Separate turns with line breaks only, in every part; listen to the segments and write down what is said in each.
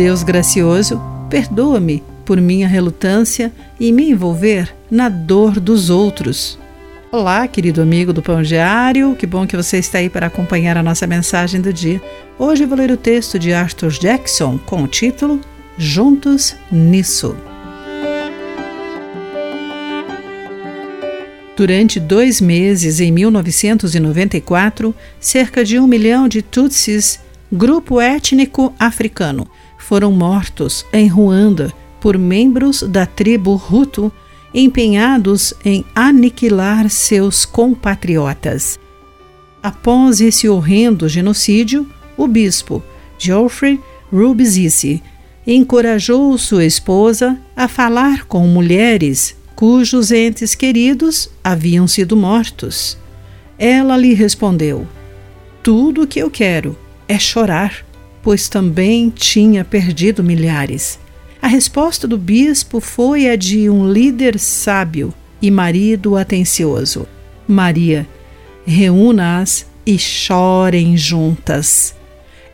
Deus gracioso, perdoa-me por minha relutância e me envolver na dor dos outros. Olá, querido amigo do Pão Diário, que bom que você está aí para acompanhar a nossa mensagem do dia. Hoje vou ler o texto de Arthur Jackson com o título Juntos Nisso. Durante dois meses, em 1994, cerca de um milhão de Tutsis, grupo étnico africano, foram mortos em Ruanda por membros da tribo Hutu empenhados em aniquilar seus compatriotas. Após esse horrendo genocídio, o bispo Geoffrey Rubizisi encorajou sua esposa a falar com mulheres cujos entes queridos haviam sido mortos. Ela lhe respondeu: Tudo o que eu quero é chorar pois também tinha perdido milhares. A resposta do bispo foi a de um líder sábio e marido atencioso. Maria, reúna-as e chorem juntas.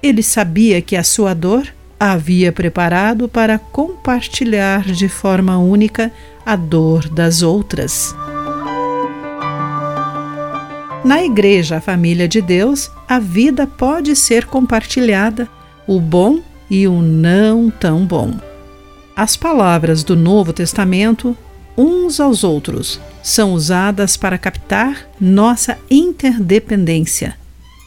Ele sabia que a sua dor havia preparado para compartilhar de forma única a dor das outras. Na Igreja, família de Deus, a vida pode ser compartilhada o bom e o não tão bom. As palavras do Novo Testamento, uns aos outros, são usadas para captar nossa interdependência.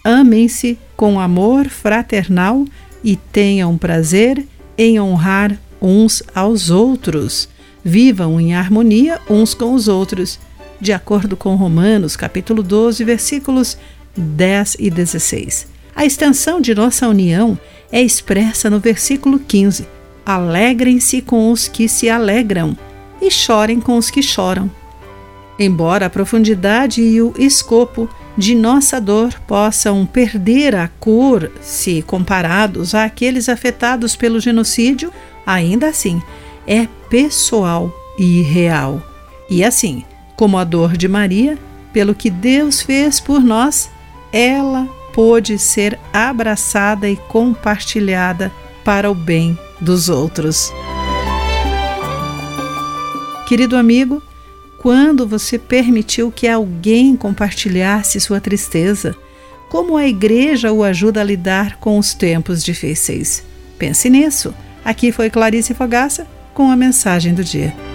Amem-se com amor fraternal e tenham prazer em honrar uns aos outros. Vivam em harmonia uns com os outros, de acordo com Romanos, capítulo 12, versículos 10 e 16. A extensão de nossa união é expressa no versículo 15: Alegrem-se com os que se alegram e chorem com os que choram. Embora a profundidade e o escopo de nossa dor possam perder a cor se comparados àqueles afetados pelo genocídio, ainda assim é pessoal e real. E assim, como a dor de Maria, pelo que Deus fez por nós, ela pôde ser abraçada e compartilhada para o bem dos outros. Querido amigo, quando você permitiu que alguém compartilhasse sua tristeza, como a igreja o ajuda a lidar com os tempos difíceis? Pense nisso. Aqui foi Clarice Fogaça com a mensagem do dia.